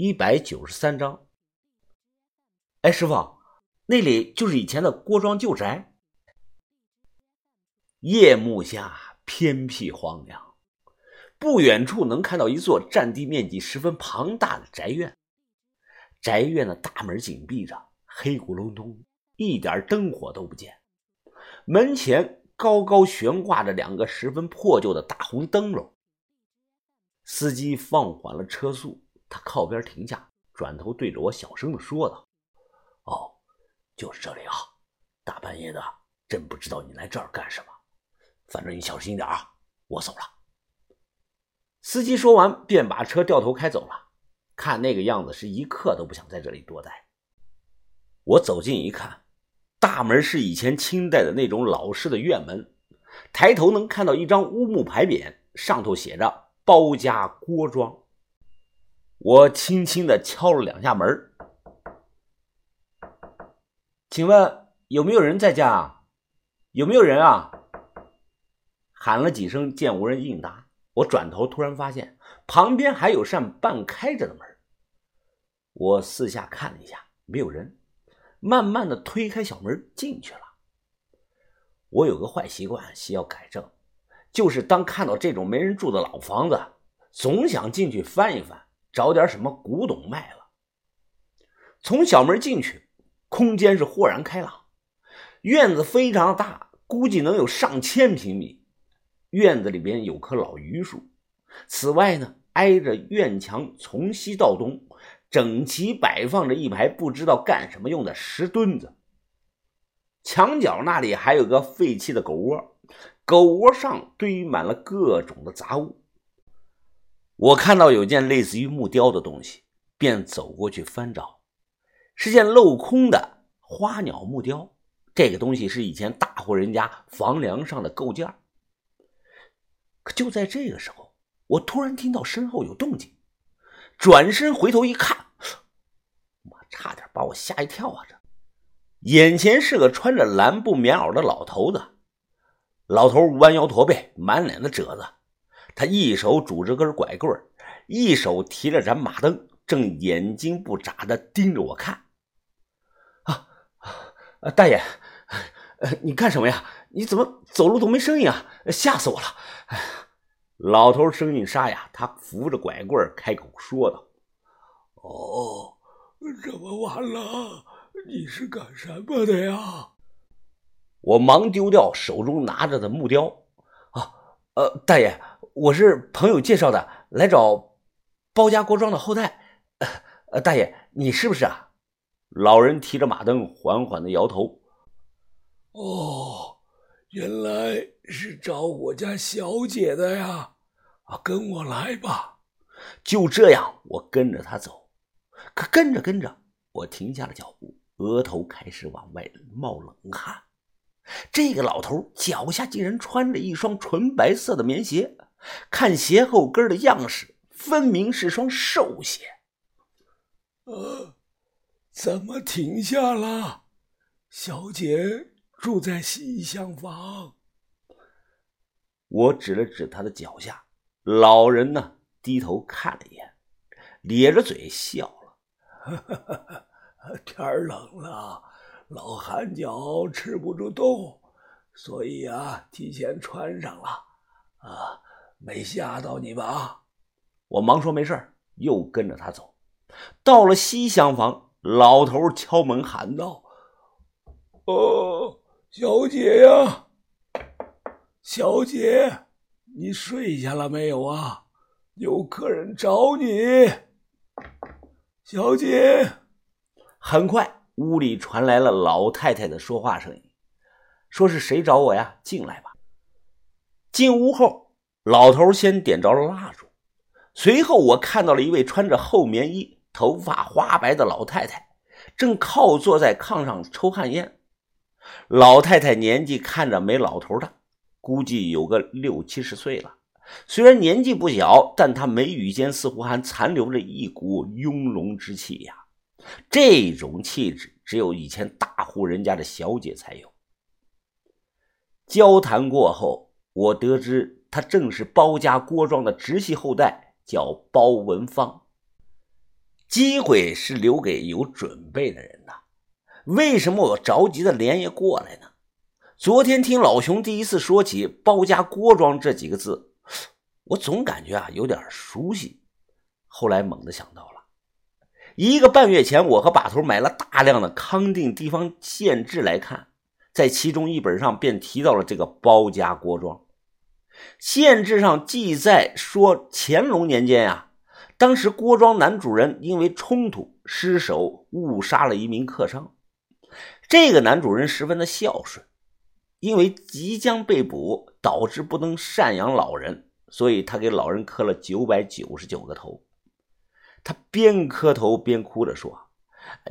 一百九十三章。哎，师傅，那里就是以前的郭庄旧宅。夜幕下，偏僻荒凉，不远处能看到一座占地面积十分庞大的宅院。宅院的大门紧闭着，黑咕隆咚，一点灯火都不见。门前高高悬挂着两个十分破旧的大红灯笼。司机放缓了车速，他靠边停下，转头对着我小声的说道：“哦，就是这里啊！大半夜的，真不知道你来这儿干什么。反正你小心点啊，我走了。”司机说完，便把车掉头开走了。看那个样子，是一刻都不想在这里多待。我走近一看，大门是以前清代的那种老式的院门，抬头能看到一张乌木牌匾，上头写着。包家郭庄，我轻轻的敲了两下门，请问有没有人在家？啊有没有人啊？喊了几声，见无人应答，我转头突然发现旁边还有扇半开着的门。我四下看了一下，没有人，慢慢的推开小门进去了。我有个坏习惯，需要改正。就是当看到这种没人住的老房子，总想进去翻一翻，找点什么古董卖了。从小门进去，空间是豁然开朗，院子非常大，估计能有上千平米。院子里边有棵老榆树，此外呢，挨着院墙，从西到东，整齐摆放着一排不知道干什么用的石墩子。墙角那里还有个废弃的狗窝。狗窝上堆满了各种的杂物。我看到有件类似于木雕的东西，便走过去翻找，是件镂空的花鸟木雕。这个东西是以前大户人家房梁上的构件。可就在这个时候，我突然听到身后有动静，转身回头一看，妈，差点把我吓一跳啊！这眼前是个穿着蓝布棉袄的老头子。老头弯腰驼背，满脸的褶子。他一手拄着根拐棍一手提着盏马灯，正眼睛不眨的盯着我看。啊啊！大爷，你干什么呀？你怎么走路都没声音啊？吓死我了！老头声音沙哑，他扶着拐棍开口说道：“哦，这么晚了，你是干什么的呀？”我忙丢掉手中拿着的木雕，啊，呃，大爷，我是朋友介绍的，来找包家郭庄的后代。呃，大爷，你是不是啊？老人提着马灯，缓缓的摇头。哦，原来是找我家小姐的呀！啊，跟我来吧。就这样，我跟着他走。可跟着跟着，我停下了脚步，额头开始往外冒冷汗。这个老头脚下竟然穿着一双纯白色的棉鞋，看鞋后跟的样式，分明是双瘦鞋。呃，怎么停下了？小姐住在西厢房。我指了指他的脚下，老人呢低头看了一眼，咧着嘴笑了。天冷了。老寒脚吃不住冻，所以啊，提前穿上了。啊，没吓到你吧？我忙说没事又跟着他走。到了西厢房，老头敲门喊道：“哦，小姐呀，小姐，你睡下了没有啊？有客人找你。”小姐，很快。屋里传来了老太太的说话声音，说是谁找我呀？进来吧。进屋后，老头先点着了蜡烛，随后我看到了一位穿着厚棉衣、头发花白的老太太，正靠坐在炕上抽旱烟。老太太年纪看着没老头大，估计有个六七十岁了。虽然年纪不小，但她眉宇间似乎还残留着一股雍容之气呀。这种气质只有以前大户人家的小姐才有。交谈过后，我得知他正是包家郭庄的直系后代，叫包文芳。机会是留给有准备的人的。为什么我着急的连夜过来呢？昨天听老熊第一次说起“包家郭庄”这几个字，我总感觉啊有点熟悉。后来猛地想到了，一个半月前，我和把头买了大量的康定地方县志来看，在其中一本上便提到了这个包家郭庄。县志上记载说，乾隆年间呀，当时郭庄男主人因为冲突失手误杀了一名客商。这个男主人十分的孝顺，因为即将被捕，导致不能赡养老人，所以他给老人磕了九百九十九个头。他边磕头边哭着说：“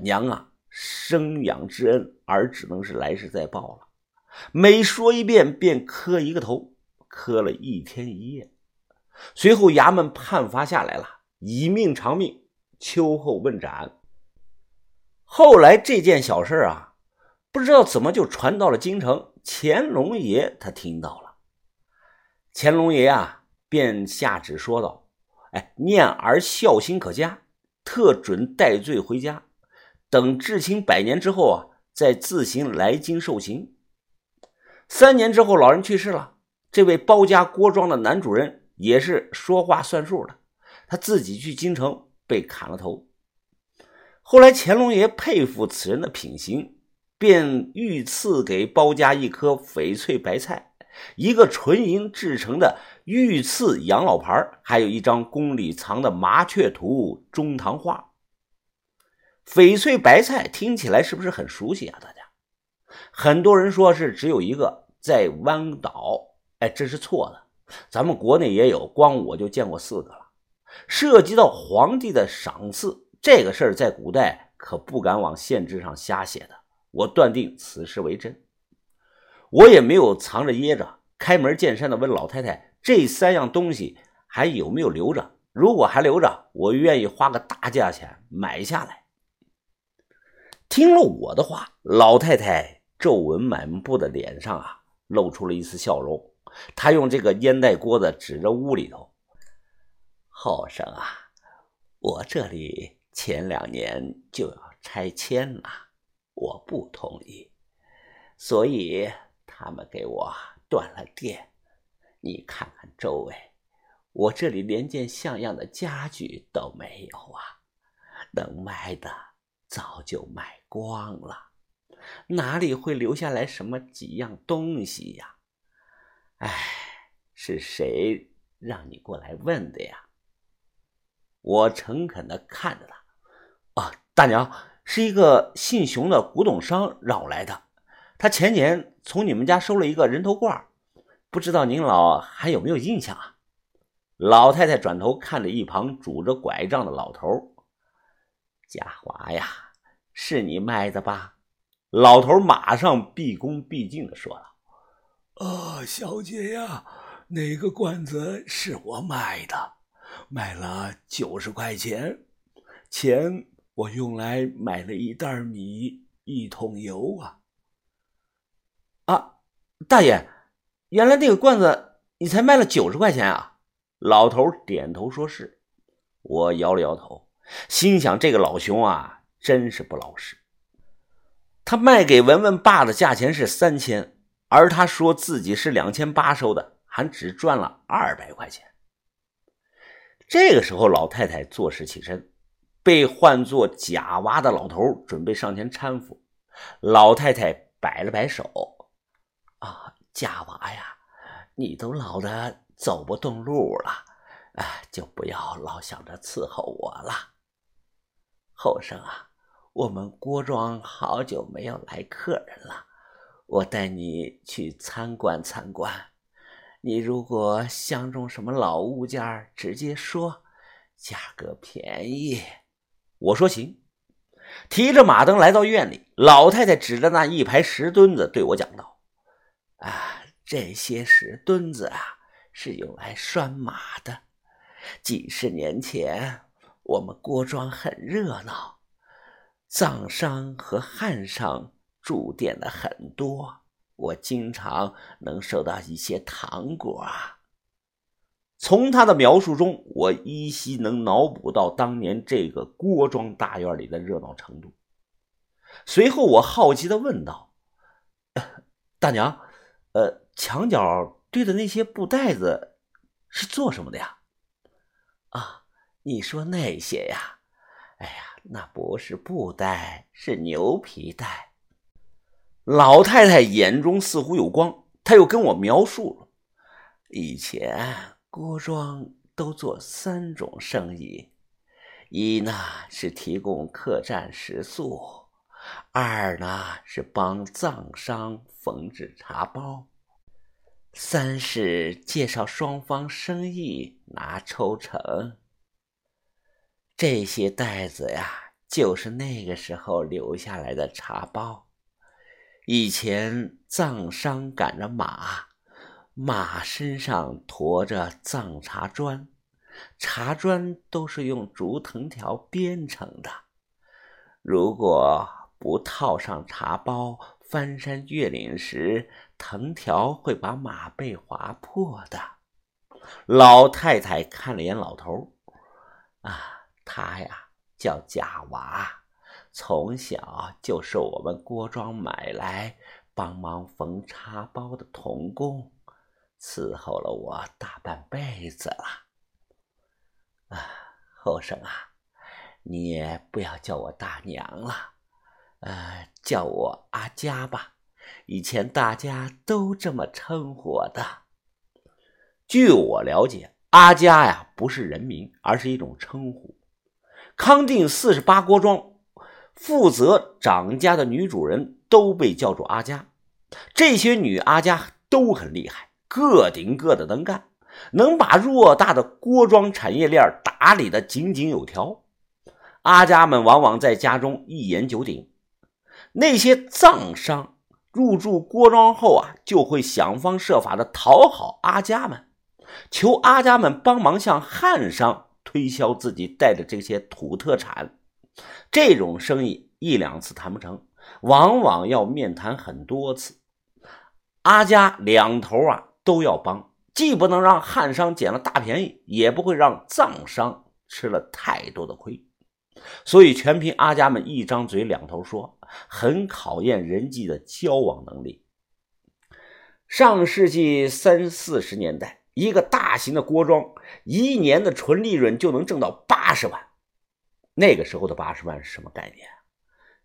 娘啊，生养之恩，儿只能是来世再报了。”每说一遍，便磕一个头。磕了一天一夜，随后衙门判罚下来了，以命偿命，秋后问斩。后来这件小事啊，不知道怎么就传到了京城，乾隆爷他听到了，乾隆爷啊，便下旨说道：“哎，念儿孝心可嘉，特准戴罪回家，等至亲百年之后啊，再自行来京受刑。”三年之后，老人去世了。这位包家郭庄的男主人也是说话算数的，他自己去京城被砍了头。后来乾隆爷佩服此人的品行，便御赐给包家一颗翡翠白菜，一个纯银制成的御赐养老牌，还有一张宫里藏的麻雀图中堂画。翡翠白菜听起来是不是很熟悉啊？大家，很多人说是只有一个在湾岛。哎，这是错的。咱们国内也有，光我就见过四个了。涉及到皇帝的赏赐这个事儿，在古代可不敢往县志上瞎写的。我断定此事为真，我也没有藏着掖着，开门见山的问老太太：这三样东西还有没有留着？如果还留着，我愿意花个大价钱买下来。听了我的话，老太太皱纹满布的脸上啊，露出了一丝笑容。他用这个烟袋锅子指着屋里头，后生啊，我这里前两年就要拆迁了，我不同意，所以他们给我断了电。你看看周围，我这里连件像样的家具都没有啊，能卖的早就卖光了，哪里会留下来什么几样东西呀？哎，是谁让你过来问的呀？我诚恳的看着他。啊，大娘，是一个姓熊的古董商让我来的。他前年从你们家收了一个人头罐，不知道您老还有没有印象啊？老太太转头看着一旁拄着拐杖的老头。家华呀，是你卖的吧？老头马上毕恭毕敬的说道。啊，小姐呀，那个罐子是我卖的，卖了九十块钱，钱我用来买了一袋米、一桶油啊。啊，大爷，原来那个罐子你才卖了九十块钱啊？老头点头说是。我摇了摇头，心想这个老熊啊，真是不老实。他卖给文文爸的价钱是三千。而他说自己是两千八收的，还只赚了二百块钱。这个时候，老太太坐势起身，被唤作假娃的老头准备上前搀扶。老太太摆了摆手：“啊，假娃呀，你都老的走不动路了，啊，就不要老想着伺候我了。后生啊，我们郭庄好久没有来客人了。”我带你去参观参观，你如果相中什么老物件，直接说，价格便宜。我说行，提着马灯来到院里，老太太指着那一排石墩子对我讲道：“啊，这些石墩子啊，是用来拴马的。几十年前，我们郭庄很热闹，藏商和汉商。”住店的很多，我经常能收到一些糖果。从他的描述中，我依稀能脑补到当年这个郭庄大院里的热闹程度。随后，我好奇的问道：“大娘，呃，墙角堆的那些布袋子是做什么的呀？”“啊，你说那些呀？哎呀，那不是布袋，是牛皮袋。”老太太眼中似乎有光，她又跟我描述了以前。郭庄都做三种生意，一呢是提供客栈食宿，二呢是帮藏商缝制茶包，三是介绍双方生意拿抽成。这些袋子呀，就是那个时候留下来的茶包。以前藏商赶着马。马身上驮着藏茶砖，茶砖都是用竹藤条编成的。如果不套上茶包，翻山越岭时，藤条会把马背划破的。老太太看了眼老头，啊，他呀叫贾娃，从小就是我们郭庄买来帮忙缝插包的童工。伺候了我大半辈子了，啊，后生啊，你也不要叫我大娘了，呃，叫我阿佳吧。以前大家都这么称呼我的。据我了解，阿佳呀不是人名，而是一种称呼。康定四十八郭庄负责掌家的女主人都被叫做阿佳，这些女阿佳都很厉害。个顶个的能干，能把偌大的郭庄产业链打理的井井有条。阿家们往往在家中一言九鼎。那些藏商入住郭庄后啊，就会想方设法的讨好阿家们，求阿家们帮忙向汉商推销自己带的这些土特产。这种生意一两次谈不成，往往要面谈很多次。阿家两头啊。都要帮，既不能让汉商捡了大便宜，也不会让藏商吃了太多的亏，所以全凭阿家们一张嘴两头说，很考验人际的交往能力。上世纪三四十年代，一个大型的锅庄一年的纯利润就能挣到八十万。那个时候的八十万是什么概念？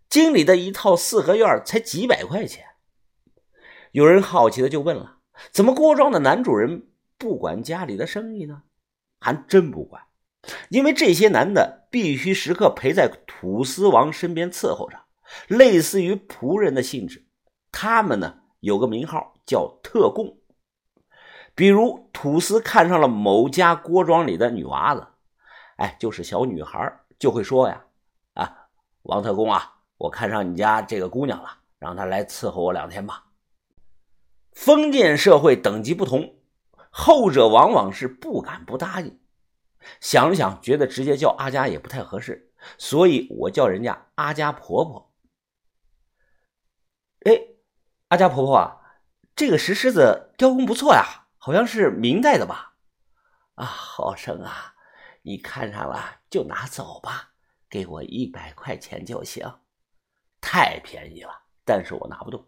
经理的一套四合院才几百块钱。有人好奇的就问了。怎么郭庄的男主人不管家里的生意呢？还真不管，因为这些男的必须时刻陪在土司王身边伺候着，类似于仆人的性质。他们呢有个名号叫特供。比如土司看上了某家郭庄里的女娃子，哎，就是小女孩，就会说呀：“啊，王特工啊，我看上你家这个姑娘了，让她来伺候我两天吧。”封建社会等级不同，后者往往是不敢不答应。想了想，觉得直接叫阿佳也不太合适，所以我叫人家阿佳婆婆。哎，阿佳婆婆啊，这个石狮子雕工不错呀，好像是明代的吧？啊，好生啊，你看上了就拿走吧，给我一百块钱就行。太便宜了，但是我拿不动。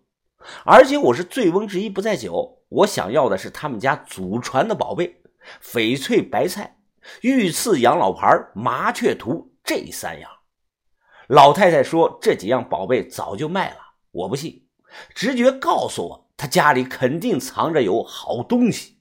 而且我是醉翁之意不在酒，我想要的是他们家祖传的宝贝——翡翠白菜、御赐养老牌、麻雀图这三样。老太太说这几样宝贝早就卖了，我不信，直觉告诉我她家里肯定藏着有好东西。